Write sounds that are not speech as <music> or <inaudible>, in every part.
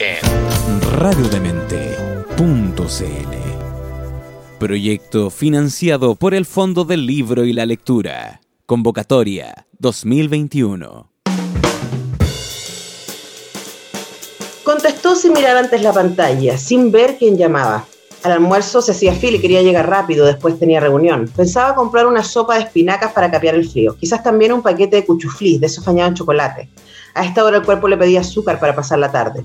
en radiodemente.cl. Proyecto financiado por el Fondo del Libro y la Lectura. Convocatoria 2021. Contestó sin mirar antes la pantalla, sin ver quién llamaba. Al almuerzo se hacía fila y quería llegar rápido, después tenía reunión. Pensaba comprar una sopa de espinacas para capear el frío, quizás también un paquete de cuchuflis, de esos bañados en chocolate. A esta hora el cuerpo le pedía azúcar para pasar la tarde.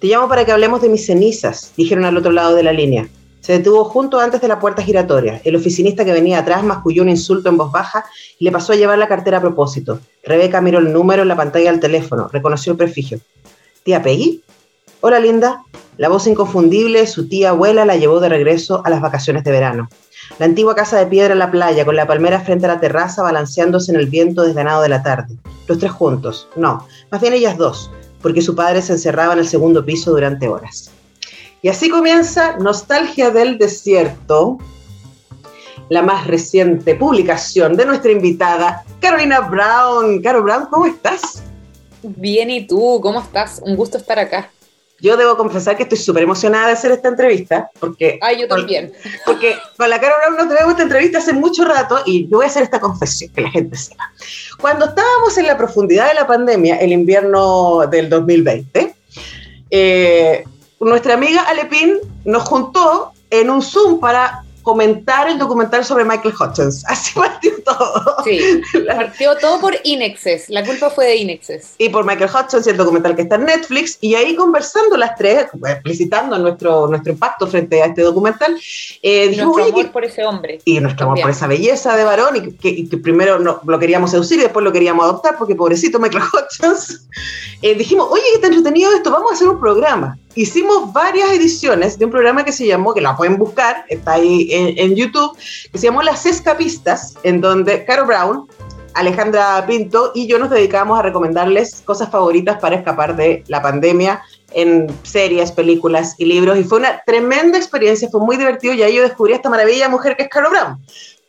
Te llamo para que hablemos de mis cenizas, dijeron al otro lado de la línea. Se detuvo junto antes de la puerta giratoria. El oficinista que venía atrás masculló un insulto en voz baja y le pasó a llevar la cartera a propósito. Rebeca miró el número en la pantalla del teléfono, reconoció el prefijo. ¿Tía Peggy? Hola, linda. La voz inconfundible de su tía abuela la llevó de regreso a las vacaciones de verano. La antigua casa de piedra en la playa, con la palmera frente a la terraza, balanceándose en el viento desganado de la tarde. Los tres juntos. No, más bien ellas dos, porque su padre se encerraba en el segundo piso durante horas. Y así comienza Nostalgia del Desierto, la más reciente publicación de nuestra invitada, Carolina Brown. Caro Brown, ¿cómo estás? Bien, ¿y tú? ¿Cómo estás? Un gusto estar acá. Yo debo confesar que estoy súper emocionada de hacer esta entrevista, porque... Ah, yo también. Porque con la Caro Brown no tenemos esta entrevista hace mucho rato y yo voy a hacer esta confesión, que la gente sepa. Cuando estábamos en la profundidad de la pandemia, el invierno del 2020, eh, nuestra amiga Alepín nos juntó en un Zoom para comentar el documental sobre Michael Hutchins. <laughs> Así partió todo. Sí, <laughs> partió todo por Inexes. La culpa fue de Inexes. Y por Michael Hutchins y el documental que está en Netflix. Y ahí conversando las tres, explicitando nuestro, nuestro impacto frente a este documental. Eh, y nuestro amor por ese hombre. Y nuestro amor por esa belleza de varón. Y que, y que primero no, lo queríamos seducir y después lo queríamos adoptar porque pobrecito Michael Hutchins. <laughs> Eh, dijimos, oye, qué está entretenido esto, vamos a hacer un programa hicimos varias ediciones de un programa que se llamó, que la pueden buscar, está ahí en, YouTube, que se llamó Las Escapistas, en donde Caro Brown, Alejandra Pinto y yo nos dedicamos a recomendarles cosas favoritas para escapar de la pandemia en series, películas y libros. Y fue una tremenda experiencia, fue muy divertido y ahí yo descubrí a esta maravilla mujer que es Caro Brown.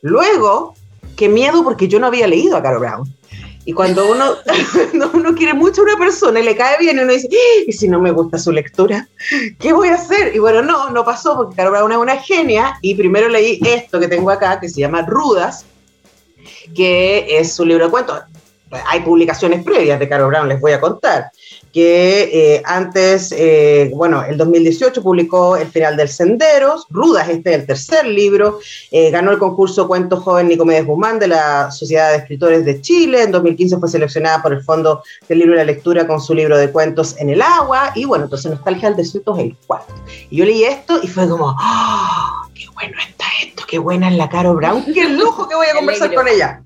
Luego, qué miedo porque yo no había leído a Caro Brown. Y cuando uno, <laughs> uno quiere mucho a una persona y le cae bien, uno dice, ¿y si no me gusta su lectura? ¿Qué voy a hacer? Y bueno, no, no pasó porque Caro Brown es una genia y primero leí esto que tengo acá, que se llama Rudas, que es su libro de cuentos. Hay publicaciones previas de Caro Brown, les voy a contar que eh, antes, eh, bueno, el 2018 publicó El final del Senderos, Rudas, este es el tercer libro, eh, ganó el concurso Cuentos Joven Nicomedes Guzmán de la Sociedad de Escritores de Chile, en 2015 fue seleccionada por el Fondo del Libro y la Lectura con su libro de cuentos En el Agua, y bueno, entonces Nostalgia del Desierto es el cuarto. Y yo leí esto y fue como, ¡oh, qué bueno está esto, qué buena es la Caro Brown, qué lujo que voy a conversar con ella!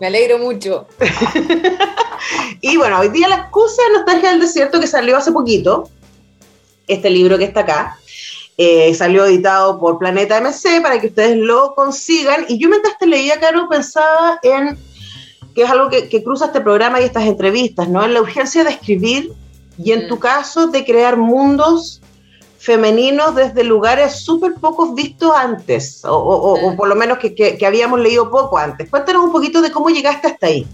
Me alegro mucho. <laughs> y bueno, hoy día la excusa de Nostalgia del Desierto que salió hace poquito, este libro que está acá, eh, salió editado por Planeta MC para que ustedes lo consigan. Y yo mientras te leía, Caro, pensaba en que es algo que, que, cruza este programa y estas entrevistas, ¿no? En la urgencia de escribir y en mm. tu caso de crear mundos femeninos desde lugares súper pocos vistos antes, o, o, o, por lo menos que, que, que, habíamos leído poco antes. Cuéntanos un poquito de cómo llegaste hasta ahí.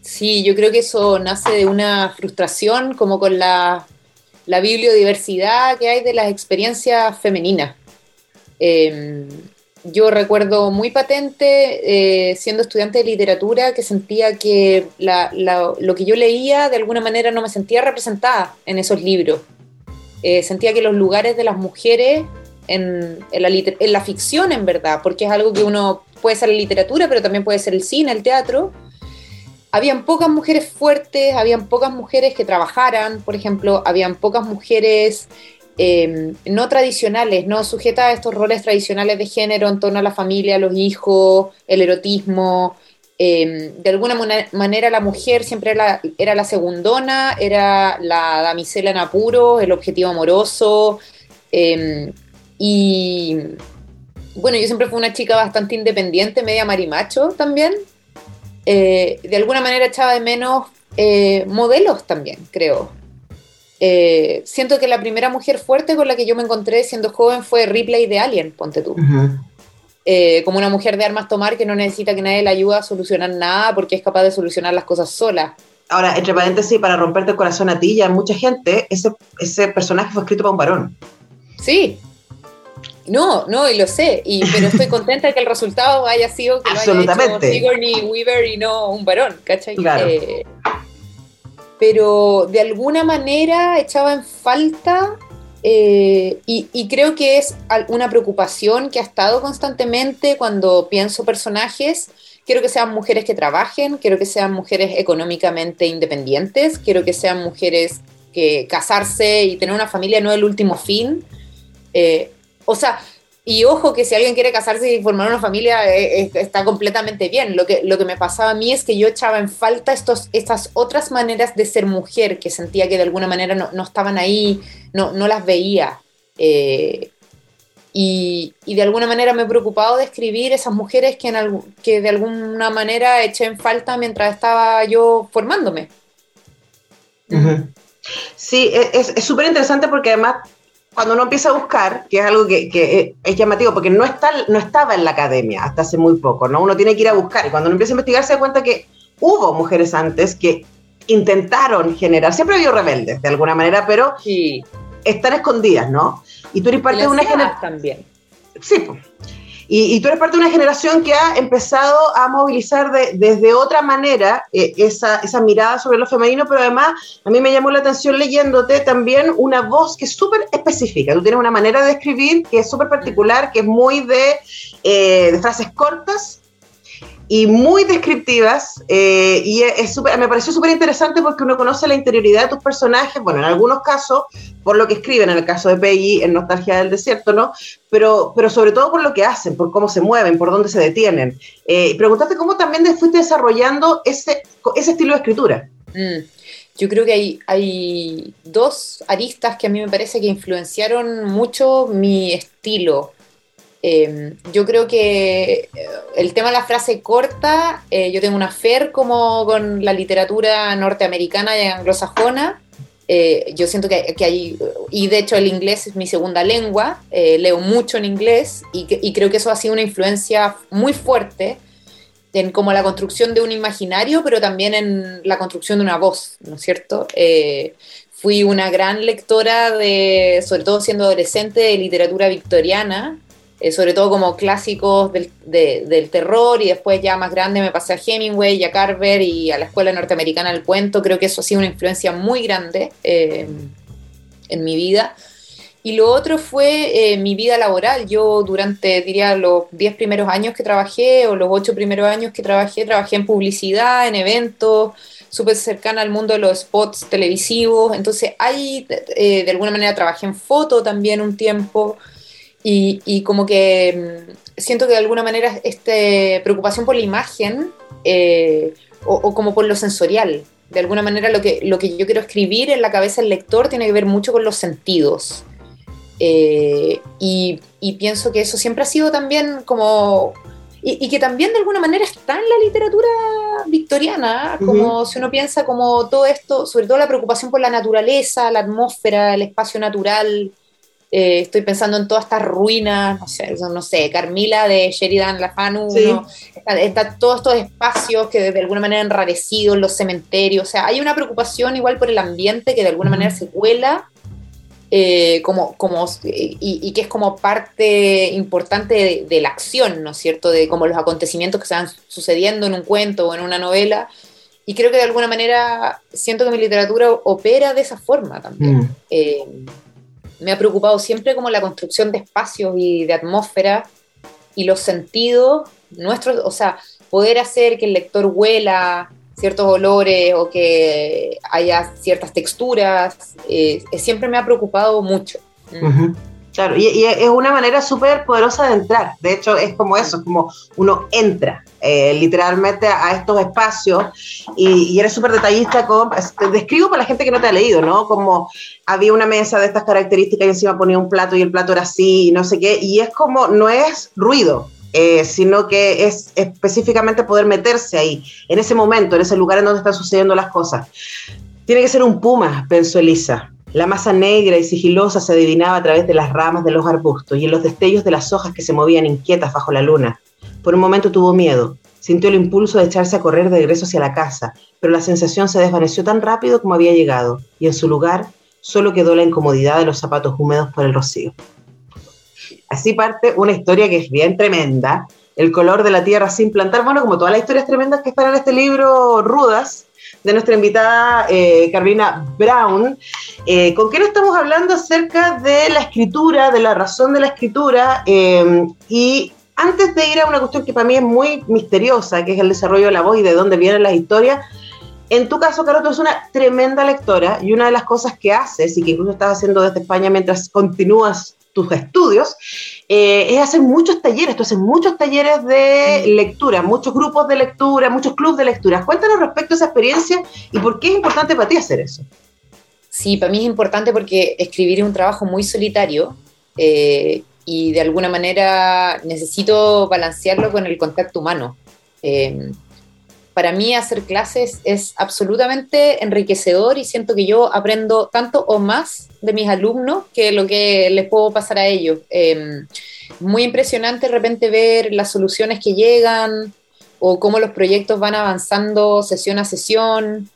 Sí, yo creo que eso nace de una frustración como con la, la bibliodiversidad que hay de las experiencias femeninas. Eh, yo recuerdo muy patente, eh, siendo estudiante de literatura, que sentía que la, la, lo que yo leía de alguna manera no me sentía representada en esos libros. Eh, sentía que los lugares de las mujeres en, la, en, la, ficción, en verdad, porque es algo que uno puede ser la literatura, pero también puede ser el cine, el teatro, habían pocas mujeres fuertes, habían pocas mujeres que trabajaran, por ejemplo, habían pocas mujeres eh, no tradicionales, no sujetas a estos roles tradicionales de género en torno a la familia, los hijos, el erotismo. Eh, de alguna manera la mujer siempre era, era, la segundona, era la damisela en apuro, el objetivo amoroso. Eh, y bueno, yo siempre fui una chica bastante independiente, media marimacho también. Eh, de alguna manera echaba de menos modelos también, creo. siento que la primera mujer fuerte con la que yo me encontré siendo joven fue Ripley de Alien, ponte tú. Eh, como una mujer de armas tomar que no necesita que nadie le ayude a solucionar nada porque es capaz de solucionar las cosas sola. Ahora, entre paréntesis, para romperte el corazón a ti y a mucha gente, ese, ese personaje fue escrito para un varón. Sí. No, no, y lo sé, y, pero estoy <laughs> contenta de que el resultado haya sido que lo haya hecho Sigourney Weaver y no un varón, ¿cachai? Claro. Eh, pero de alguna manera echaba en falta eh, y, creo que es una preocupación que ha estado constantemente cuando pienso personajes. Quiero que sean mujeres que trabajen, quiero que sean mujeres económicamente independientes, quiero que sean mujeres que casarse y tener una familia no es el último fin. Eh, o sea, y ojo que si alguien quiere casarse y formar una familia eh, eh, está completamente bien. Lo que, lo que me pasaba a mí es que yo echaba en falta estos, estas otras maneras de ser mujer que sentía que de alguna manera no, estaban ahí, no, no las veía. Eh, y, y, de alguna manera me he preocupado de escribir esas mujeres que, en que de alguna manera eché en falta mientras estaba yo formándome. Sí, es súper interesante porque además cuando uno empieza a buscar, que es algo que, es llamativo, porque no, está, no estaba en la academia hasta hace muy poco, ¿no? Uno tiene que ir a buscar y cuando uno empieza a investigar se da cuenta que hubo mujeres antes que intentaron generar, siempre ha habido rebeldes de alguna manera, pero sí. están escondidas, ¿no? Y tú eres parte de una generación... también. Sí, pues. Y, tú eres parte de una generación que ha empezado a movilizar desde otra manera eh, esa, mirada sobre lo femenino, pero además a mí me llamó la atención leyéndote también una voz que es súper específica. Tú tienes una manera de escribir que es súper particular, que es muy de, eh, de frases cortas, y muy descriptivas eh, y es, me pareció súper interesante porque uno conoce la interioridad de tus personajes, bueno, en algunos casos por lo que escriben, en el caso de Peggy, en Nostalgia del Desierto, ¿no? Pero, pero sobre todo por lo que hacen, por cómo se mueven, por dónde se detienen. Eh, preguntaste cómo también fuiste desarrollando ese, ese estilo de escritura. Mm. Yo creo que hay, hay dos aristas que a mí me parece que influenciaron mucho mi estilo. Em, yo creo que eh, el tema de la frase corta, eh, yo tengo una fer como con la literatura norteamericana y anglosajona. Eh, yo siento que, que, hay, y de hecho el inglés es mi segunda lengua, leo mucho en inglés y, y, creo que eso ha sido una influencia muy fuerte en como la construcción de un imaginario, pero también en la construcción de una voz, ¿no es cierto? fui una gran lectora de, sobre todo siendo adolescente, de literatura victoriana, eh, sobre todo como clásicos del, del, terror, y después ya más grande me pasé a Hemingway y a Carver y a la Escuela Norteamericana del Cuento. Creo que eso ha sido una influencia muy grande eh, en mi vida. Y lo otro fue eh, mi vida laboral. Yo durante, diría, los 10 primeros años que trabajé o los 8 primeros años que trabajé, trabajé en publicidad, en eventos, súper cercana al mundo de los spots televisivos. Entonces ahí de alguna manera trabajé en foto también un tiempo. Y, como que mm, siento que de alguna manera esta preocupación por la imagen eh, o, como por lo sensorial, de alguna manera lo que, lo que yo quiero escribir en la cabeza del lector tiene que ver mucho con los sentidos. Eh, y, pienso que eso siempre ha sido también como... Y, que también de alguna manera está en la literatura victoriana, como si uno piensa como todo esto, sobre todo la preocupación por la naturaleza, la atmósfera, el espacio natural, eh, estoy pensando en todas estas ruinas, no sé, no sé Carmila de Sheridan Lafanu, está, todos estos espacios que de alguna manera enrarecidos, los cementerios, o sea, hay una preocupación igual por el ambiente que de alguna manera se cuela eh, como, como, y, que es como parte importante de, la acción, ¿no es cierto? De como los acontecimientos que se van sucediendo en un cuento o en una novela. Y creo que de alguna manera siento que mi literatura opera de esa forma también. Mm. Eh, me ha preocupado siempre como la construcción de espacios y de atmósfera y los sentidos nuestros, o sea, poder hacer que el lector huela ciertos olores o que haya ciertas texturas, eh, siempre me ha preocupado mucho. Claro, y, es una manera súper poderosa de entrar. De hecho, es como eso, es como uno entra eh, literalmente a, estos espacios y, eres súper detallista con... Te describo para la gente que no te ha leído, ¿no? Como había una mesa de estas características y encima ponía un plato y el plato era así y no sé qué. Y es como, no es ruido, eh, sino que es específicamente poder meterse ahí, en ese momento, en ese lugar en donde están sucediendo las cosas. Tiene que ser un puma, pensó Elisa. La masa negra y sigilosa se adivinaba a través de las ramas de los arbustos y en los destellos de las hojas que se movían inquietas bajo la luna. Por un momento tuvo miedo. Sintió el impulso de echarse a correr de regreso hacia la casa, pero la sensación se desvaneció tan rápido como había llegado, y en su lugar solo quedó la incomodidad de los zapatos húmedos por el rocío. Así parte una historia que es bien tremenda, el color de la tierra sin plantar, bueno, como todas las historias tremendas que están en este libro, rudas, de nuestra invitada eh, Carolina Brown. Eh, ¿Con nos estamos hablando acerca de la escritura, de la razón de la escritura? Eh, y antes de ir a una cuestión que para mí es muy misteriosa, que es el desarrollo de la voz y de dónde vienen las historias, en tu caso, Carol, tú eres una tremenda lectora y una de las cosas que haces y que incluso estás haciendo desde España mientras continúas tus estudios, eh, es hacer muchos talleres, tú haces muchos talleres de lectura, muchos grupos de lectura, muchos clubes de lectura. Cuéntanos respecto a esa experiencia y por qué es importante para ti hacer eso. Sí, para mí es importante porque escribir es un trabajo muy solitario eh, y de alguna manera necesito balancearlo con el contacto humano. Eh, para mí hacer clases es absolutamente enriquecedor y siento que yo aprendo tanto o más de mis alumnos que lo que les puedo pasar a ellos. Em, muy impresionante de repente ver las soluciones que llegan o cómo los proyectos van avanzando sesión a sesión.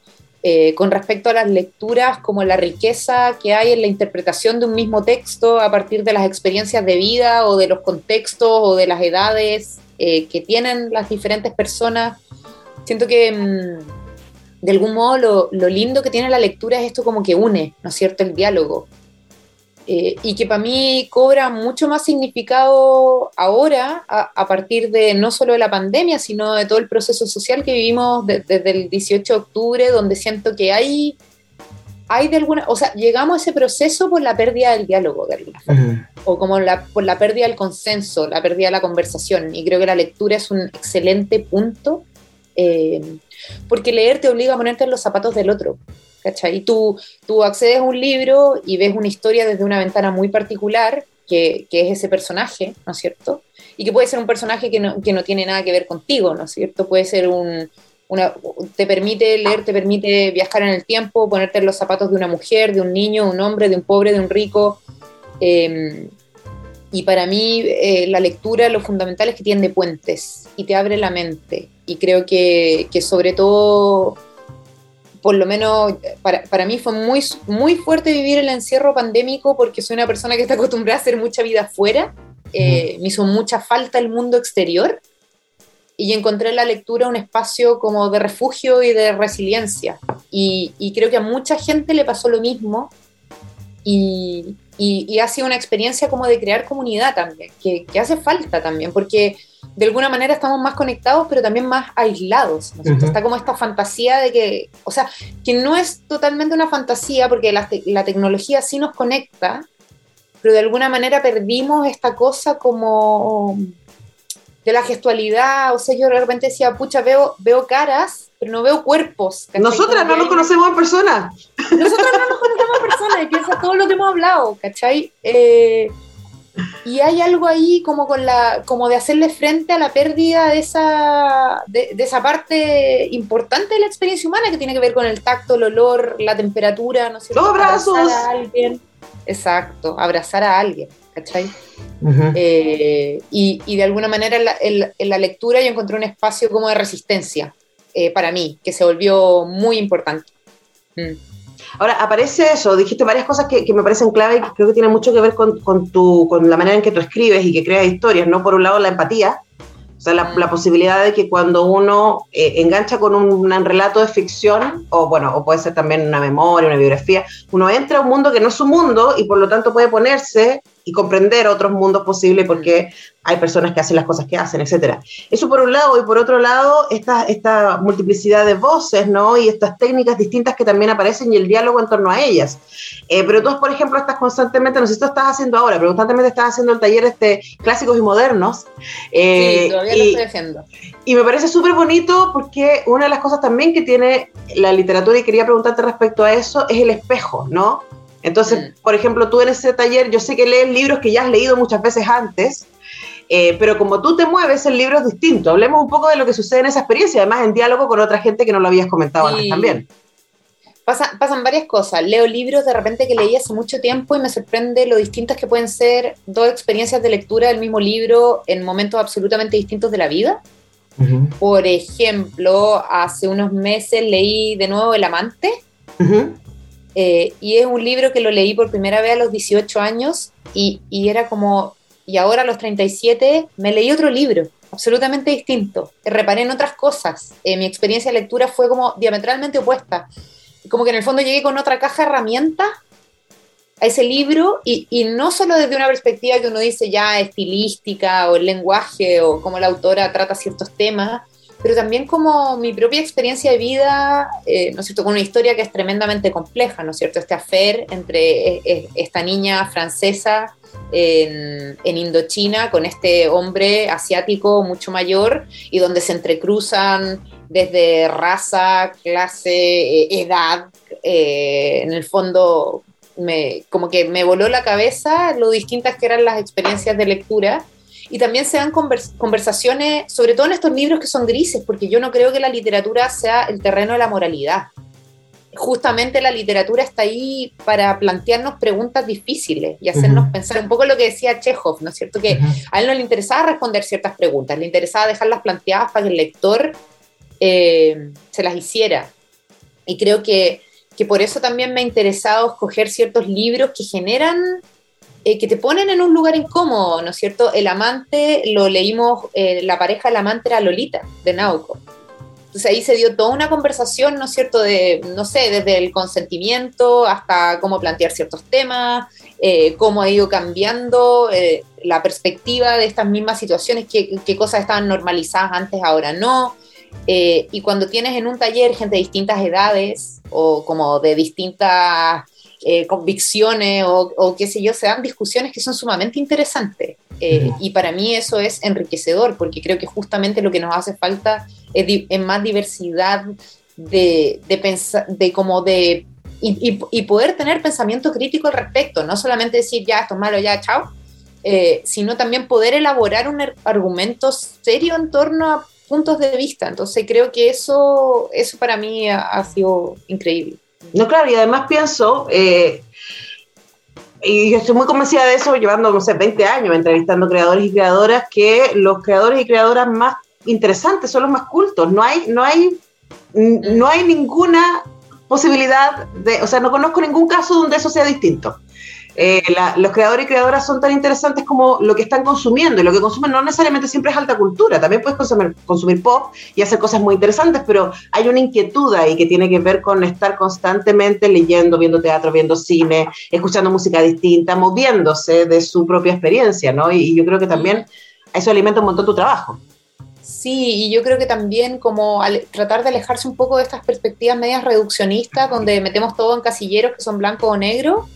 Eh, con respecto a las lecturas, como la riqueza que hay en la interpretación de un mismo texto a partir de las experiencias de vida o de los contextos o de las edades eh, que tienen las diferentes personas siento que mm, de algún modo lo, lindo que tiene la lectura es esto como que une, ¿no es cierto?, el diálogo. Eh, y que para mí cobra mucho más significado ahora, a, partir de no solo de la pandemia, sino de todo el proceso social que vivimos desde el 18 de octubre, donde siento que hay, hay de alguna, o sea, llegamos a ese proceso por la pérdida del diálogo, de alguna forma, o como la, por la pérdida del consenso, la pérdida de la conversación, y creo que la lectura es un excelente punto eh, porque leer te obliga a ponerte en los zapatos del otro. ¿cachai? Y tú, tú accedes a un libro y ves una historia desde una ventana muy particular, que, que, es ese personaje, ¿no es cierto? Y que puede ser un personaje que no, que no tiene nada que ver contigo, ¿no es cierto? Puede ser un, una, te permite leer, te permite viajar en el tiempo, ponerte en los zapatos de una mujer, de un niño, de un hombre, de un pobre, de un rico. Eh, y para mí eh, la lectura lo fundamental es que tiende puentes y te abre la mente. Y creo que, que sobre todo, por lo menos para, para, mí fue muy, muy fuerte vivir el encierro pandémico porque soy una persona que está acostumbrada a hacer mucha vida afuera. Eh, me hizo mucha falta el mundo exterior y encontré en la lectura un espacio como de refugio y de resiliencia. Y, y creo que a mucha gente le pasó lo mismo. Y, y, ha sido una experiencia como de crear comunidad también, que, hace falta también, porque de alguna manera estamos más conectados, pero también más aislados. Está como esta fantasía de que, o sea, que no es totalmente una fantasía, porque la, la tecnología sí nos conecta, pero de alguna manera perdimos esta cosa como de la gestualidad, o sea, yo de repente decía, pucha, veo, veo caras, pero no veo cuerpos. Nosotras no nos conocemos en persona. Nosotras no nos conocemos en persona, y piensa todo lo que hemos hablado, ¿cachai? Eh, y hay algo ahí como con la, como de hacerle frente a la pérdida de esa, de, esa parte importante de la experiencia humana que tiene que ver con el tacto, el olor, la temperatura, no sé. Los abrazos. a alguien. Exacto, abrazar a alguien. ¿cachai? Eh, y, de alguna manera en la, lectura yo encontré un espacio como de resistencia eh, para mí, que se volvió muy importante. Mm. Ahora, aparece eso, dijiste varias cosas que, me parecen clave y que creo que tienen mucho que ver con, con, tu, con la manera en que tú escribes y que creas historias, ¿no? Por un lado, la empatía, o sea, la, posibilidad de que cuando uno eh, engancha con un, relato de ficción, o bueno, o puede ser también una memoria, una biografía, uno entra a un mundo que no es su mundo y por lo tanto puede ponerse y comprender otros mundos posibles porque hay personas que hacen las cosas que hacen, etc. Eso por un lado, y por otro lado, esta, esta multiplicidad de voces, ¿no? Y estas técnicas distintas que también aparecen y el diálogo en torno a ellas. Eh, pero tú, por ejemplo, estás constantemente, no sé si tú estás haciendo ahora, pero constantemente estás haciendo el taller este clásicos y modernos. Eh, sí, todavía lo estoy haciendo. Y me parece súper bonito porque una de las cosas también que tiene la literatura, y quería preguntarte respecto a eso, es el espejo, ¿no? Entonces, mm. por ejemplo, tú en ese taller, yo sé que lees libros que ya has leído muchas veces antes, eh, pero como tú te mueves, el libro es distinto. Hablemos un poco de lo que sucede en esa experiencia, además en diálogo con otra gente que no lo habías comentado antes también. pasan varias cosas. Leo libros de repente que leí hace mucho tiempo y me sorprende lo distintas que pueden ser dos experiencias de lectura del mismo libro en momentos absolutamente distintos de la vida. Por ejemplo, hace unos meses leí de nuevo El Amante. Eh, y es un libro que lo leí por primera vez a los 18 años y, era como, y ahora a los 37 me leí otro libro, absolutamente distinto. Reparé en otras cosas. Eh, mi experiencia de lectura fue como diametralmente opuesta. Como que en el fondo llegué con otra caja de herramientas a ese libro y, y, no solo desde una perspectiva que uno dice ya estilística o el lenguaje o cómo la autora trata ciertos temas, pero también como mi propia experiencia de vida, eh, ¿no es cierto?, con una historia que es tremendamente compleja, ¿no es cierto?, este afer entre eh, eh, esta niña francesa en, en, Indochina con este hombre asiático mucho mayor y donde se entrecruzan desde raza, clase, edad, en el fondo me, como que me voló la cabeza lo distintas que eran las experiencias de lectura y también se dan conversaciones, sobre todo en estos libros que son grises, porque yo no creo que la literatura sea el terreno de la moralidad. Justamente la literatura está ahí para plantearnos preguntas difíciles y hacernos pensar un poco lo que decía Chekhov, ¿no es cierto? Que a él no le interesaba responder ciertas preguntas, le interesaba dejarlas planteadas para que el lector eh, se las hiciera. Y creo que, que por eso también me ha interesado escoger ciertos libros que generan eh, que te ponen en un lugar incómodo, ¿no es cierto? El amante, lo leímos, eh, la pareja del amante era Lolita, de Nauco. Entonces ahí se dio toda una conversación, ¿no es cierto?, de, no sé, desde el consentimiento hasta cómo plantear ciertos temas, eh, cómo ha ido cambiando la perspectiva de estas mismas situaciones, qué, qué, cosas estaban normalizadas antes, ahora no. y cuando tienes en un taller gente de distintas edades o como de distintas eh, convicciones o, qué sé yo, se dan discusiones que son sumamente interesantes. Eh, y para mí eso es enriquecedor, porque creo que justamente lo que nos hace falta es, más diversidad de, de, pensar, de como de... Y, poder tener pensamiento crítico al respecto, no solamente decir ya esto es malo, ya chao, eh, sino también poder elaborar un argumento serio en torno a puntos de vista. Entonces creo que eso, eso para mí ha sido increíble. No, claro, y además pienso, eh, y yo estoy muy convencida de eso, llevando, no sé, 20 años entrevistando creadores y creadoras, que los creadores y creadoras más interesantes son los más cultos. No hay, no hay, no hay ninguna posibilidad de, o sea, no conozco ningún caso donde eso sea distinto. Eh, los creadores y creadoras son tan interesantes como lo que están consumiendo y lo que consumen no necesariamente siempre es alta cultura, también puedes consumir, consumir pop y hacer cosas muy interesantes, pero hay una inquietud ahí que tiene que ver con estar constantemente leyendo, viendo teatro, viendo cine, escuchando música distinta, moviéndose de su propia experiencia, ¿no? Y, yo creo que también eso alimenta un montón tu trabajo. Sí, y yo creo que también como tratar de alejarse un poco de estas perspectivas medias reduccionistas, donde metemos todo en casilleros que son blanco o negro,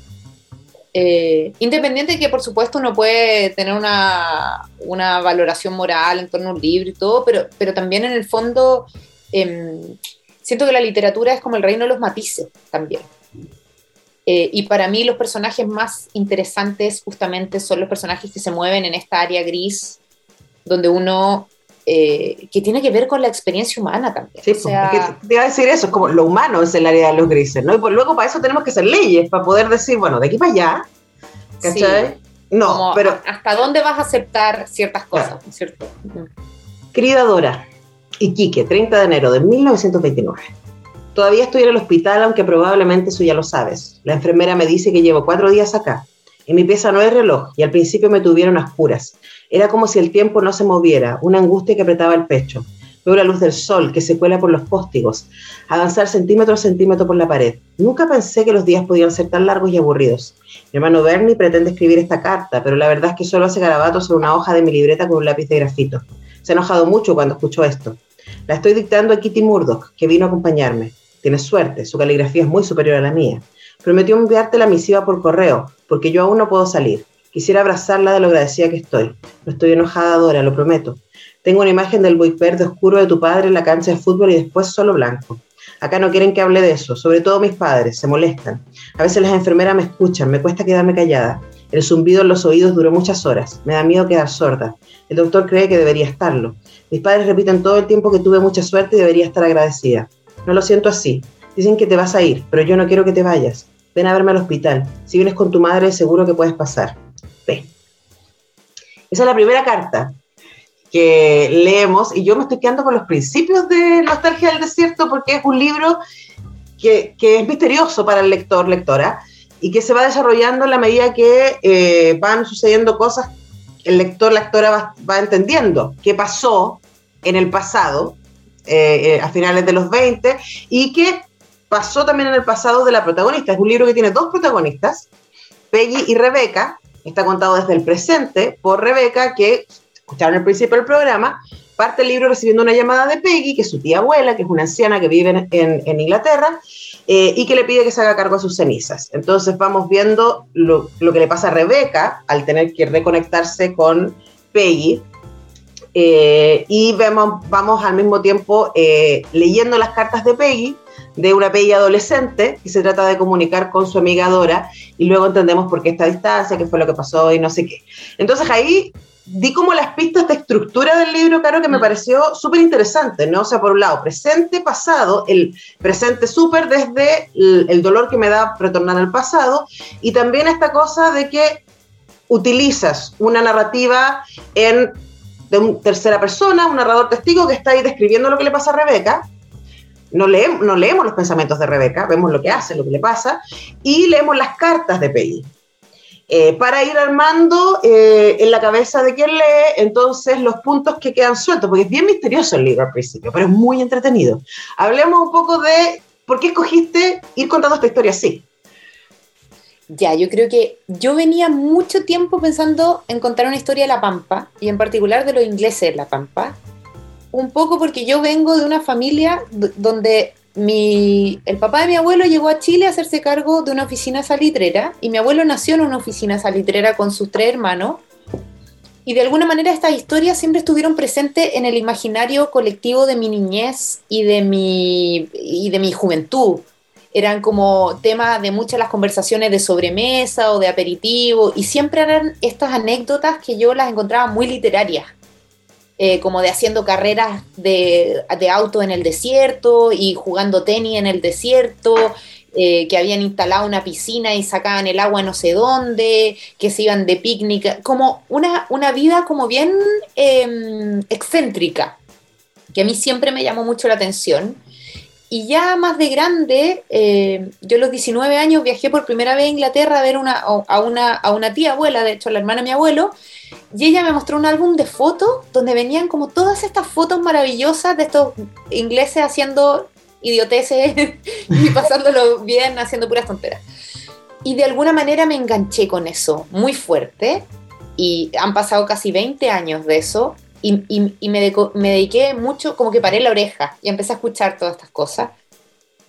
eh, independiente de que por supuesto uno puede tener una, valoración moral en torno a un libro y todo, pero, pero también en el fondo em, siento que la literatura es como el reino de los matices también. Eh, y para mí los personajes más interesantes justamente son los personajes que se mueven en esta área gris, donde uno eh, que tiene que ver con la experiencia humana también. Sí, o sea, te iba a decir eso, es como lo humano es el área de los grises, ¿no? Y por, luego para eso tenemos que hacer leyes, para poder decir, bueno, de aquí para allá, ¿cachai? no, pero... ¿Hasta dónde vas a aceptar ciertas cosas, ¿cierto? Querida Dora, Iquique, 30 de enero de 1929. Todavía estoy en el hospital, aunque probablemente eso ya lo sabes. La enfermera me dice que llevo cuatro días acá. En mi pieza no hay reloj y al principio me tuvieron a oscuras. Era como si el tiempo no se moviera, una angustia que apretaba el pecho. Veo la luz del sol que se cuela por los póstigos, avanzar centímetro a centímetro por la pared. Nunca pensé que los días podían ser tan largos y aburridos. Mi hermano Bernie pretende escribir esta carta, pero la verdad es que solo hace garabatos sobre una hoja de mi libreta con un lápiz de grafito. Se ha enojado mucho cuando escuchó esto. La estoy dictando a Kitty Murdoch, que vino a acompañarme. Tienes suerte, su caligrafía es muy superior a la mía. Prometió enviarte la misiva por correo, porque yo aún no puedo salir. Quisiera abrazarla de lo agradecida que estoy. No estoy enojada, Dora, lo prometo. Tengo una imagen del buick verde oscuro de tu padre en la cancha de fútbol y después solo blanco. Acá no quieren que hable de eso, sobre todo mis padres, se molestan. A veces las enfermeras me escuchan, me cuesta quedarme callada. El zumbido en los oídos duró muchas horas, me da miedo quedar sorda. El doctor cree que debería estarlo. Mis padres repiten todo el tiempo que tuve mucha suerte y debería estar agradecida. No lo siento así. Dicen que te vas a ir, pero yo no quiero que te vayas. Ven a verme al hospital. Si vienes con tu madre, seguro que puedes pasar. Ven. Esa es la primera carta que leemos y yo me estoy quedando con los principios de Nostalgia del Desierto porque es un libro que, que es misterioso para el lector, lectora, y que se va desarrollando en la medida que eh, van sucediendo cosas, el lector, lectora va, entendiendo qué pasó en el pasado, eh, eh, a finales de los 20, y qué pasó también en el pasado de la protagonista. Es un libro que tiene dos protagonistas, Peggy y Rebeca, está contado desde el presente por Rebeca, que escucharon al principio del programa, parte el libro recibiendo una llamada de Peggy, que es su tía abuela, que es una anciana que vive en, en, Inglaterra, eh, y que le pide que se haga cargo de sus cenizas. Entonces vamos viendo lo, lo, que le pasa a Rebeca al tener que reconectarse con Peggy. Eh, y vemos, vamos al mismo tiempo eh, leyendo las cartas de Peggy, de una Peggy adolescente, que se trata de comunicar con su amiga Dora, y luego entendemos por qué esta distancia, qué fue lo que pasó y no sé qué. Entonces ahí di como las pistas de estructura del libro, claro, que me mm. pareció súper interesante, ¿no? O sea, por un lado, presente, pasado, el presente súper desde el, dolor que me da retornar al pasado, y también esta cosa de que utilizas una narrativa en de una tercera persona, un narrador testigo que está ahí describiendo lo que le pasa a Rebeca. No leemos, no leemos los pensamientos de Rebeca, vemos lo que hace, lo que le pasa, y leemos las cartas de Peggy. Eh, para ir armando eh, en la cabeza de quien lee, entonces los puntos que quedan sueltos, porque es bien misterioso el libro al principio, pero es muy entretenido. Hablemos un poco de por qué escogiste ir contando esta historia así. Ya, yo creo que yo venía mucho tiempo pensando en contar una historia de La Pampa, y en particular de los ingleses de La Pampa, un poco porque yo vengo de una familia donde el papá de mi abuelo llegó a Chile a hacerse cargo de una oficina salitrera y mi abuelo nació en una oficina salitrera con sus tres hermanos y de alguna manera estas historias siempre estuvieron presentes en el imaginario colectivo de mi niñez y de mi, y de mi juventud. Eran como tema de muchas las conversaciones de sobremesa o de aperitivo y siempre eran estas anécdotas que yo las encontraba muy literarias eh, como de haciendo carreras de, auto en el desierto y jugando tenis en el desierto, eh, que habían instalado una piscina y sacaban el agua no sé dónde, que se iban de picnic, como una, una vida como bien em, excéntrica, que a mí siempre me llamó mucho la atención. Y ya más de grande, eh, yo a los 19 años viajé por primera vez a Inglaterra a ver una, a, una, a una tía abuela, de hecho la hermana de mi abuelo, y ella me mostró un álbum de fotos donde venían como todas estas fotos maravillosas de estos ingleses haciendo idioteces <laughs> y pasándolo bien, haciendo puras tonteras. Y de alguna manera me enganché con eso muy fuerte y han pasado casi 20 años de eso y, me, me, dediqué mucho, como que paré la oreja y empecé a escuchar todas estas cosas.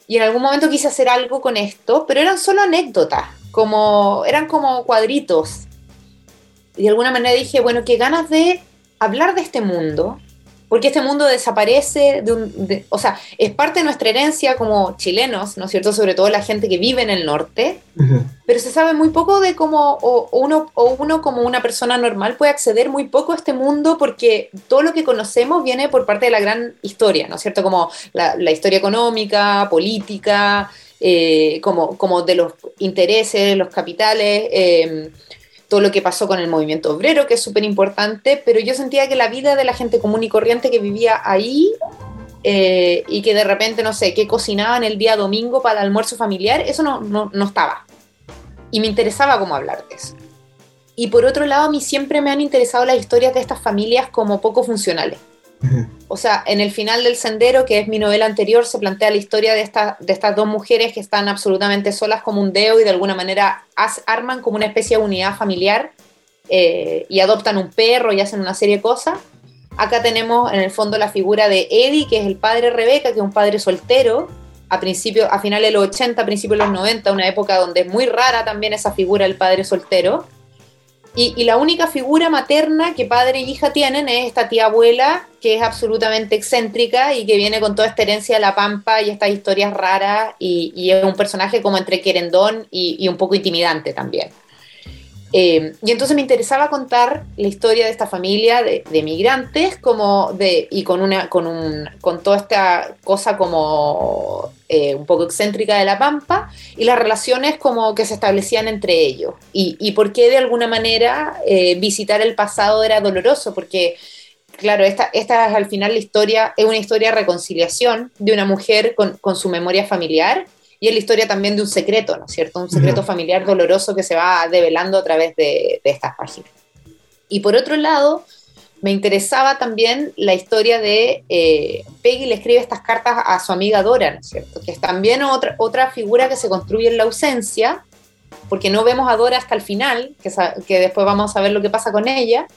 Y en algún momento quise hacer algo con esto, pero eran solo anécdotas, como, eran como cuadritos y de alguna manera dije, bueno, qué ganas de hablar de este mundo, porque este mundo desaparece, de un, o sea, es parte de nuestra herencia como chilenos, ¿no es cierto? Sobre todo la gente que vive en el norte, pero se sabe muy poco de cómo o uno, o uno como una persona normal puede acceder muy poco a este mundo porque todo lo que conocemos viene por parte de la gran historia, ¿no es cierto? Como la, historia económica, política, eh, como, como de los intereses, los capitales. Eh, todo lo que pasó con el movimiento obrero, que es súper importante, pero yo sentía que la vida de la gente común y corriente que vivía ahí eh, y que de repente, no sé, que cocinaban el día domingo para el almuerzo familiar, eso no, no, no estaba. Y me interesaba cómo hablar de eso. Y por otro lado, a mí siempre me han interesado las historias de estas familias como poco funcionales. O sea, en el final del Sendero, que es mi novela anterior, se plantea la historia de, estas dos mujeres que están absolutamente solas como un dedo y de alguna manera arman como una especie de unidad familiar eh, y adoptan un perro y hacen una serie de cosas. Acá tenemos en el fondo la figura de Eddie, que es el padre de Rebeca, que es un padre soltero, a principio, a finales de los 80, a principios de los 90, una época donde es muy rara también esa figura del padre soltero. Y, la única figura materna que padre y hija tienen es esta tía abuela, que es absolutamente excéntrica y que viene con toda esta herencia de la pampa y estas historias raras, y, es un personaje como entre querendón y un poco intimidante también. Eh, y entonces me interesaba contar la historia de esta familia de, migrantes como de, y con, una, con, un, con toda esta cosa como eh, un poco excéntrica de la Pampa y las relaciones como que se establecían entre ellos. Y, y por qué de alguna manera eh, visitar el pasado era doloroso, porque claro, esta, esta es al final la historia, es una historia de reconciliación de una mujer con, con su memoria familiar y es la historia también de un secreto, ¿no es cierto? Un secreto familiar doloroso que se va develando a través de, estas páginas. Y por otro lado, me interesaba también la historia de eh, Peggy le escribe estas cartas a su amiga Dora, ¿no es cierto? Que es también otra, otra figura que se construye en la ausencia, porque no vemos a Dora hasta el final, que, que después vamos a ver lo que pasa con ella,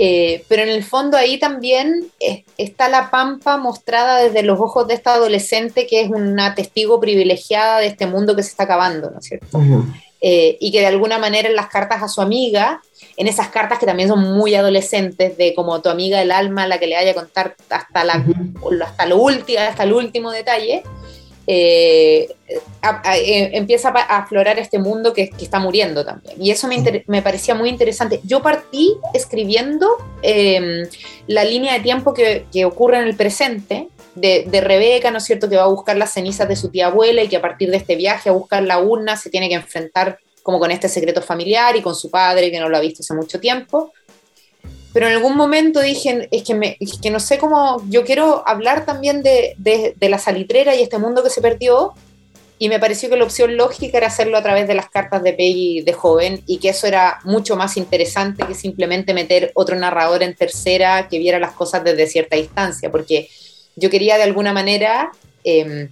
eh, pero en el fondo ahí también está la pampa mostrada desde los ojos de esta adolescente que es una testigo privilegiada de este mundo que se está acabando, ¿no es cierto? Eh, y que de alguna manera en las cartas a su amiga, en esas cartas que también son muy adolescentes, de como tu amiga del alma, la que le haya a contar hasta, la, hasta, lo último, hasta el último detalle, eh, eh, empieza a aflorar este mundo que, está muriendo también. Y eso me, parecía muy interesante. Yo partí escribiendo em, la línea de tiempo que, ocurre en el presente, de, Rebeca, ¿no es cierto?, que va a buscar las cenizas de su tía abuela y que a partir de este viaje a buscar la urna se tiene que enfrentar como con este secreto familiar y con su padre que no lo ha visto hace mucho tiempo pero en algún momento dije, es que, me, que no sé cómo, yo quiero hablar también de, de, la salitrera y este mundo que se perdió, y me pareció que la opción lógica era hacerlo a través de las cartas de Peggy de joven, y que eso era mucho más interesante que simplemente meter otro narrador en tercera que viera las cosas desde cierta distancia, porque yo quería de alguna manera... Em,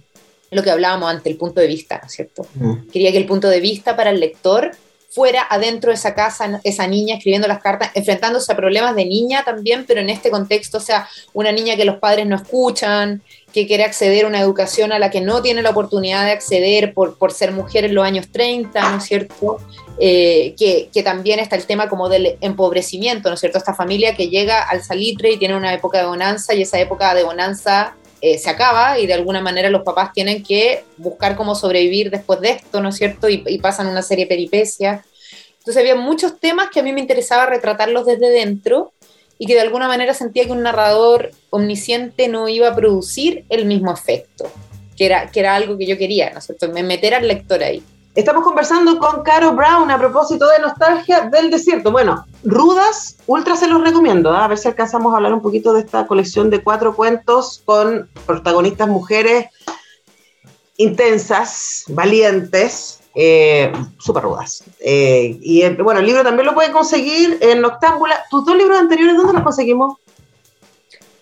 lo que hablábamos ante el punto de vista, ¿no es cierto? Mm. Quería que el punto de vista para el lector fuera adentro de esa casa, esa niña escribiendo las cartas, enfrentándose a problemas de niña también, pero en este contexto, o sea, una niña que los padres no escuchan, que quiere acceder a una educación a la que no tiene la oportunidad de acceder por, por ser mujer en los años 30, ¿no es cierto? Eh, que, que, también está el tema como del empobrecimiento, ¿no es cierto? Esta familia que llega al salitre y tiene una época de bonanza y esa época de bonanza eh, se acaba y de alguna manera los papás tienen que buscar cómo sobrevivir después de esto, ¿no es cierto? Y, pasan una serie de peripecias. Entonces había muchos temas que a mí me interesaba retratarlos desde dentro y que de alguna manera sentía que un narrador omnisciente no iba a producir el mismo efecto, que era, que era algo que yo quería, ¿no es cierto? Meter al lector ahí. Estamos conversando con Caro Brown a propósito de nostalgia del desierto. Bueno, rudas, ultra se los recomiendo. ¿ah? A ver si alcanzamos a hablar un poquito de esta colección de cuatro cuentos con protagonistas mujeres intensas, valientes, eh, súper rudas. Eh, y bueno, el libro también lo pueden conseguir en Noctámbula. ¿Tus dos libros anteriores dónde los conseguimos?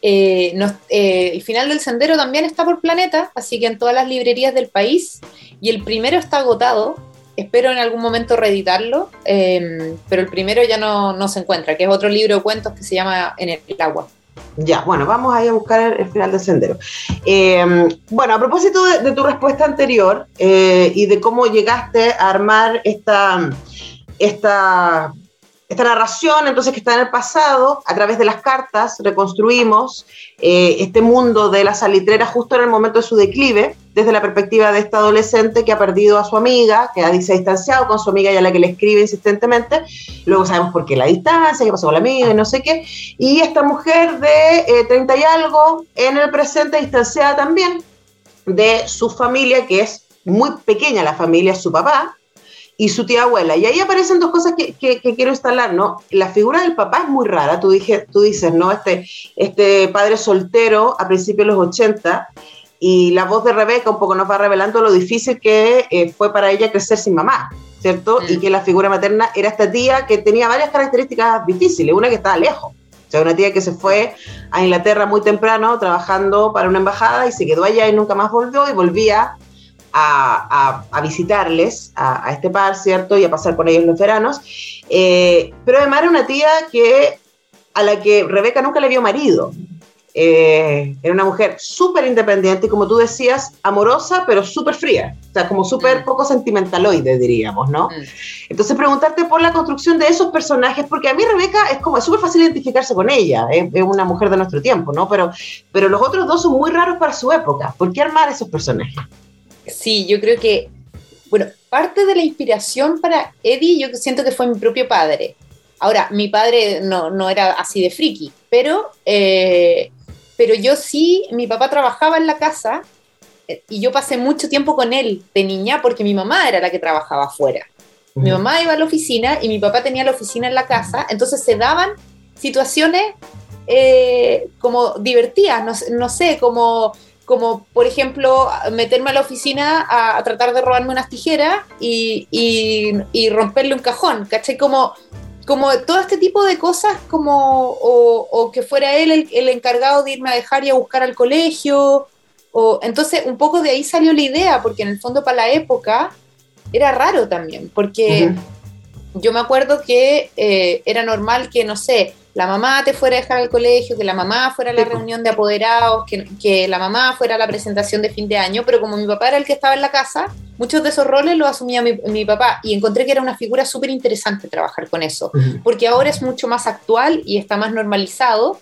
Eh, el final del sendero también está por Planeta, así que en todas las librerías del país. Y el primero está agotado. Espero en algún momento reeditarlo, em, pero el primero ya no, se encuentra, que es otro libro de cuentos que se llama En el agua. Ya, bueno, vamos ahí a buscar el, final del sendero. Em, bueno, a propósito de, tu respuesta anterior eh, y de cómo llegaste a armar esta, esta esta narración, entonces, que está en el pasado, a través de las cartas, reconstruimos eh, este mundo de la salitrera justo en el momento de su declive, desde la perspectiva de esta adolescente que ha perdido a su amiga, que se ha distanciado con su amiga y a la que le escribe insistentemente. Luego sabemos por qué la distancia, qué pasó con la amiga y no sé qué. Y esta mujer de eh, 30 y algo, en el presente, distanciada también de su familia, que es muy pequeña la familia, su papá, y su tía abuela. Y ahí aparecen dos cosas que, quiero instalar, ¿no? La figura del papá es muy rara, tú, dije, tú dices, ¿no? Este, este padre soltero a principios de los 80 y la voz de Rebeca un poco nos va revelando lo difícil que eh, fue para ella crecer sin mamá, ¿cierto? Y mm. que la figura materna era esta tía que tenía varias características difíciles, una que estaba lejos, O sea, una tía que se fue a Inglaterra muy temprano trabajando para una embajada y se quedó allá y nunca más volvió y volvía a, visitarles a, este par, ¿cierto? Y a pasar con ellos los veranos. Eh, pero además era una tía que, a la que Rebeca nunca le vio marido. Eh, era una mujer súper independiente y como tú decías, amorosa, pero súper fría. O sea, como súper mm. poco sentimentaloide, diríamos, ¿no? Mm. Entonces, preguntarte por la construcción de esos personajes, porque a mí Rebeca es como súper fácil identificarse con ella, es, una mujer de nuestro tiempo, ¿no? Pero, pero los otros dos son muy raros para su época. ¿Por qué armar esos personajes? Sí, yo creo que, bueno, parte de la inspiración para Eddie, yo siento que fue mi propio padre. Ahora, mi padre no, no era así de friki, pero eh, pero yo sí, mi papá trabajaba en la casa eh, y yo pasé mucho tiempo con él de niña porque mi mamá era la que trabajaba afuera. Mi mamá iba a la oficina y mi papá tenía la oficina en la casa, entonces se daban situaciones eh, como divertidas, no, sé, como, como por ejemplo meterme a la oficina a, tratar de robarme unas tijeras y, y, romperle un cajón, ¿cachai? Como como todo este tipo de cosas, como, o, que fuera él el, encargado de irme a dejar y a buscar al colegio, o, entonces un poco de ahí salió la idea, porque en el fondo para la época era raro también, porque yo me acuerdo que eh, era normal que, no sé, la mamá te fuera a dejar al colegio, que la mamá fuera a la reunión de apoderados, que, que, la mamá fuera a la presentación de fin de año, pero como mi papá era el que estaba en la casa, muchos de esos roles los asumía mi, papá y encontré que era una figura súper interesante trabajar con eso, porque ahora es mucho más actual y está más normalizado,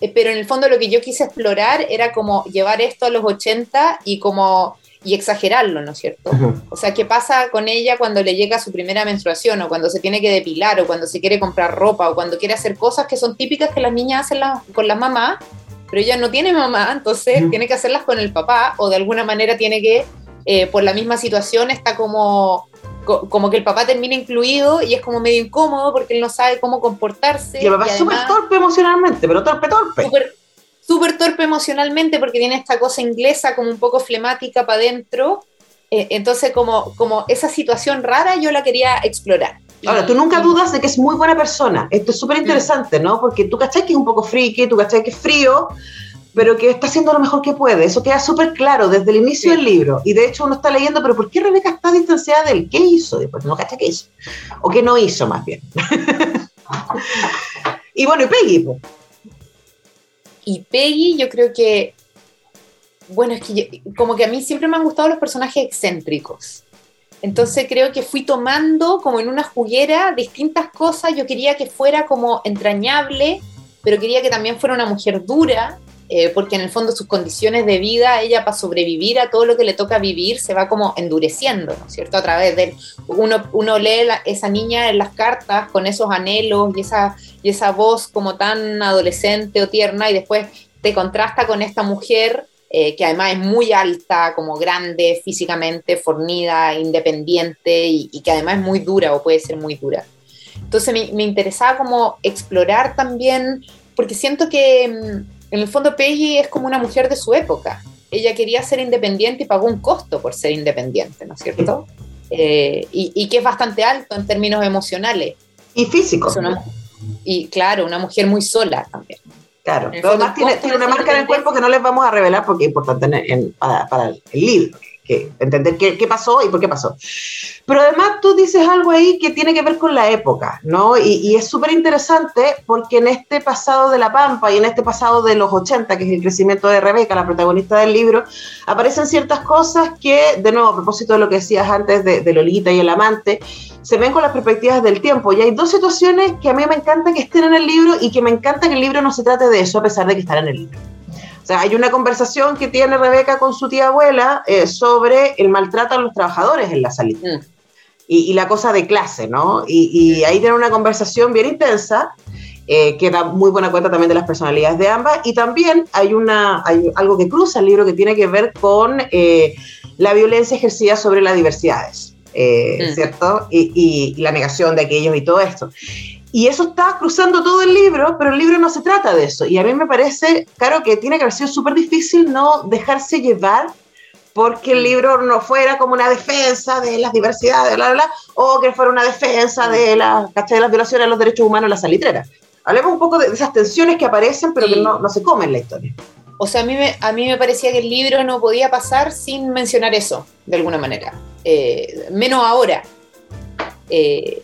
eh, pero en el fondo lo que yo quise explorar era como llevar esto a los 80 y como y exagerarlo, ¿no es cierto? O sea, ¿qué pasa con ella cuando le llega su primera menstruación o cuando se tiene que depilar o cuando se quiere comprar ropa o cuando quiere hacer cosas que son típicas que las niñas hacen con las mamás, pero ella no tiene mamá, entonces tiene que hacerlas con el papá o de alguna manera tiene que, eh, por la misma situación, está como como que el papá termina incluido y es como medio incómodo porque él no sabe cómo comportarse. Y el papá es súper torpe emocionalmente, pero torpe, torpe súper torpe emocionalmente porque tiene esta cosa inglesa como un poco flemática para adentro. Eh, entonces, como, como esa situación rara, yo la quería explorar. Ahora, tú nunca dudas de que es muy buena persona. Esto es súper interesante, ¿no? Porque tú cachai que es un poco friki, tú cachai que es frío, pero que está haciendo lo mejor que puede. Eso queda súper claro desde el inicio del libro. Y de hecho uno está leyendo, pero ¿por qué Rebeca está distanciada del qué hizo? Después no cachai qué hizo. O qué no hizo, más bien. <laughs> y bueno, y Peggy, pues. Y Peggy, yo creo que, bueno, es que como que a mí siempre me han gustado los personajes excéntricos. Entonces creo que fui tomando como en una juguera distintas cosas. Yo quería que fuera como entrañable, pero quería que también fuera una mujer dura, eh, porque en el fondo sus condiciones de vida, ella para sobrevivir a todo lo que le toca vivir, se va como endureciendo, ¿no es cierto? A través de uno, uno lee esa niña en las cartas con esos anhelos y esa, y esa voz como tan adolescente o tierna y después te contrasta con esta mujer eh, que además es muy alta, como grande físicamente, fornida, independiente y, que además es muy dura o puede ser muy dura. Entonces me, me interesaba como explorar también, porque siento que mm, en el fondo Peggy es como una mujer de su época. Ella quería ser independiente y pagó un costo por ser independiente, ¿no es cierto? Eh, y, que es bastante alto en términos emocionales. Y físicos. y claro, una mujer muy sola también. Claro, además tiene, una marca en el cuerpo que no les vamos a revelar porque es importante para, para el libro que entender qué, qué, pasó y por qué pasó. Pero además tú dices algo ahí que tiene que ver con la época, ¿no? Y, y es súper interesante porque en este pasado de la Pampa y en este pasado de los 80, que es el crecimiento de Rebeca, la protagonista del libro, aparecen ciertas cosas que, de nuevo, a propósito de lo que decías antes de, de Lolita y el amante, se ven con las perspectivas del tiempo. Y hay dos situaciones que a mí me encanta que estén en el libro y que me encanta que el libro no se trate de eso, a pesar de que están en el libro. O sea, hay una conversación que tiene Rebeca con su tía abuela eh, sobre el maltrato a los trabajadores en la salida. Mm. Y, la cosa de clase, ¿no? Y, ahí tiene una conversación bien intensa eh, que da muy buena cuenta también de las personalidades de ambas. Y también hay, una, hay algo que cruza el libro que tiene que ver con eh, la violencia ejercida sobre las diversidades, mm. ¿cierto? Y, y, la negación de aquellos y todo esto. Y eso está cruzando todo el libro, pero el libro no se trata de eso. Y a mí me parece, claro, que tiene que haber sido súper difícil no dejarse llevar porque el libro no fuera como una defensa de las diversidades, bla, bla, bla, o que fuera una defensa de, la, de las violaciones de los derechos humanos en la salitrera. Hablemos un poco de esas tensiones que aparecen, pero que no, no, se comen la historia. O sea, a mí, me, a mí me parecía que el libro no podía pasar sin mencionar eso, de alguna manera. Eh, menos ahora. Eh,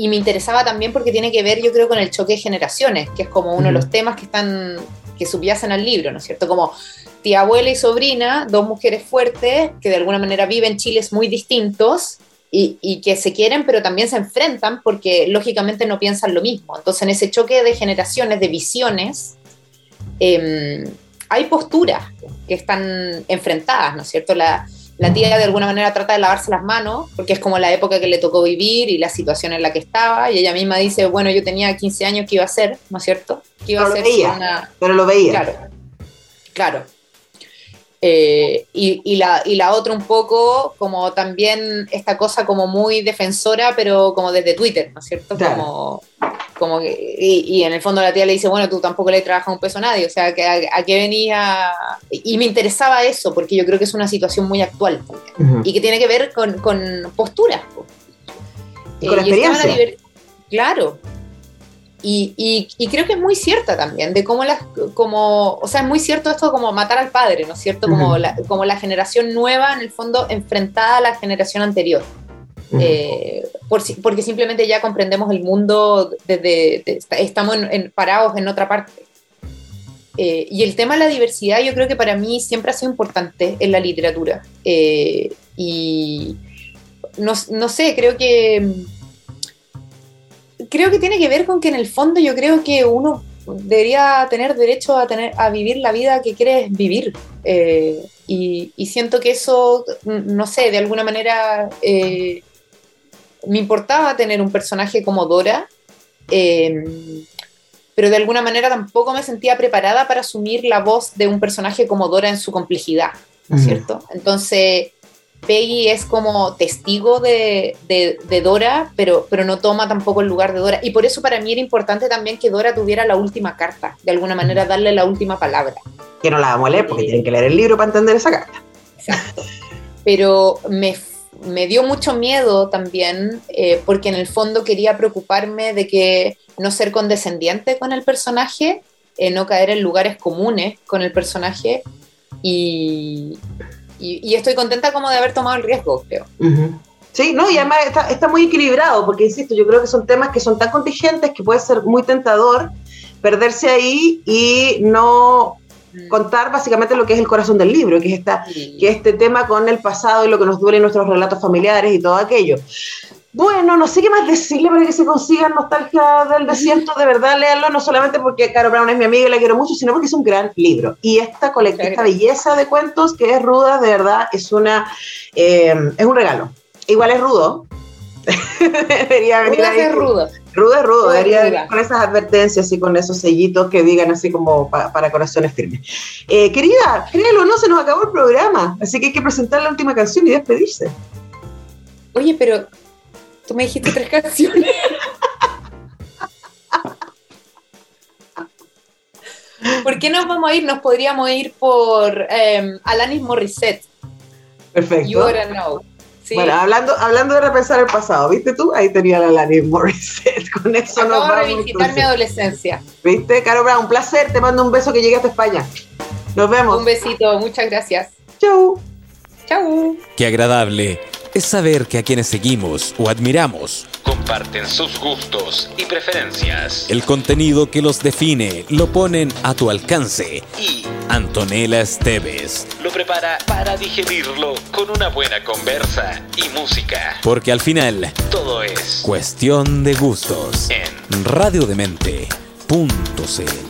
y me interesaba también porque tiene que ver, yo creo, con el choque de generaciones, que es como uno de los temas que están que subyacen al libro, ¿no es cierto? Como tía abuela y sobrina, dos mujeres fuertes que de alguna manera viven chiles muy distintos y, y, que se quieren, pero también se enfrentan porque lógicamente no piensan lo mismo. Entonces, en ese choque de generaciones, de visiones, eh, hay posturas que están enfrentadas, ¿no es cierto? La, la tía de alguna manera trata de lavarse las manos, porque es como la época que le tocó vivir y la situación en la que estaba, y ella misma dice, bueno, yo tenía 15 años, ¿qué iba a hacer? ¿No es cierto? ¿Qué iba pero a lo veía, una... pero lo veía. Claro, claro. Eh, y, y, la, y la otra un poco como también esta cosa como muy defensora, pero como desde Twitter, ¿no es cierto? Claro. Como, como que, y, y, en el fondo la tía le dice, bueno, tú tampoco le trabajas un peso a nadie, o sea, que a, a qué venía... Y me interesaba eso, porque yo creo que es una situación muy actual Uh -huh. y que tiene que ver con, con posturas. Y con eh, experiencia. Y claro, y, y, y, creo que es muy cierta también, de cómo las, como, o sea, es muy cierto esto como matar al padre, ¿no es cierto? Como, uh -huh. la, como la generación nueva, en el fondo, enfrentada a la generación anterior. Eh, por, porque simplemente ya comprendemos el mundo desde, de, estamos en, en, parados en otra parte. Eh, y el tema de la diversidad yo creo que para mí siempre ha sido importante en la literatura. Eh, y no, no sé, creo que creo que tiene que ver con que en el fondo yo creo que uno debería tener derecho a, tener, a vivir la vida que quieres vivir. Eh, y, y, siento que eso, no sé, de alguna manera eh, me importaba tener un personaje como Dora, eh, pero de alguna manera tampoco me sentía preparada para asumir la voz de un personaje como Dora en su complejidad, ¿no es uh -huh. cierto? Entonces Peggy es como testigo de, de, de, Dora, pero, pero no toma tampoco el lugar de Dora. Y por eso para mí era importante también que Dora tuviera la última carta, de alguna manera darle la última palabra. Que no la vamos a leer porque eh, tienen que leer el libro para entender esa carta. Exacto. Pero me, me dio mucho miedo también, eh, porque en el fondo quería preocuparme de que no ser condescendiente con el personaje, eh, no caer en lugares comunes con el personaje y, y, y, estoy contenta como de haber tomado el riesgo, creo. Uh -huh. Sí, no, y además está, está, muy equilibrado, porque insisto, yo creo que son temas que son tan contingentes que puede ser muy tentador perderse ahí y no. Contar básicamente lo que es el corazón del libro, que es, esta, que este tema con el pasado y lo que nos duele en nuestros relatos familiares y todo aquello. Bueno, no sé qué más decirle para que se consigan nostalgia del desierto, de verdad, léanlo, no solamente porque Caro Brown es mi amiga y la quiero mucho, sino porque es un gran libro. Y esta esta belleza de cuentos que es ruda, de verdad, es una eh, es un regalo. Igual es rudo. <laughs> debería venir. Es rudo. Rudo es rudo, debería con esas advertencias y con esos sellitos que digan así como pa, para corazones firmes. Eh, querida, créelo, no se nos acabó el programa, así que hay que presentar la última canción y despedirse. Oye, pero Tú me dijiste tres canciones. ¿Por qué nos vamos a ir? Nos podríamos ir por um, Alanis Morissette. Perfecto. You Know. ¿Sí? Bueno, hablando, hablando de repensar el pasado, ¿viste tú? Ahí tenía la Alanis Morissette. <laughs> Con eso Acabo nos vamos. de revisitar mi adolescencia. ¿Viste? Caro Brown, un placer. Te mando un beso que llegaste a España. Nos vemos. Un besito. Muchas gracias. Chau. Chau. Qué agradable es saber que a quienes seguimos o admiramos comparten sus gustos y preferencias. El contenido que los define lo ponen a tu alcance. Y Antonella Esteves lo prepara para digerirlo con una buena conversa y música. Porque al final todo es cuestión de gustos en radiodemente.cl.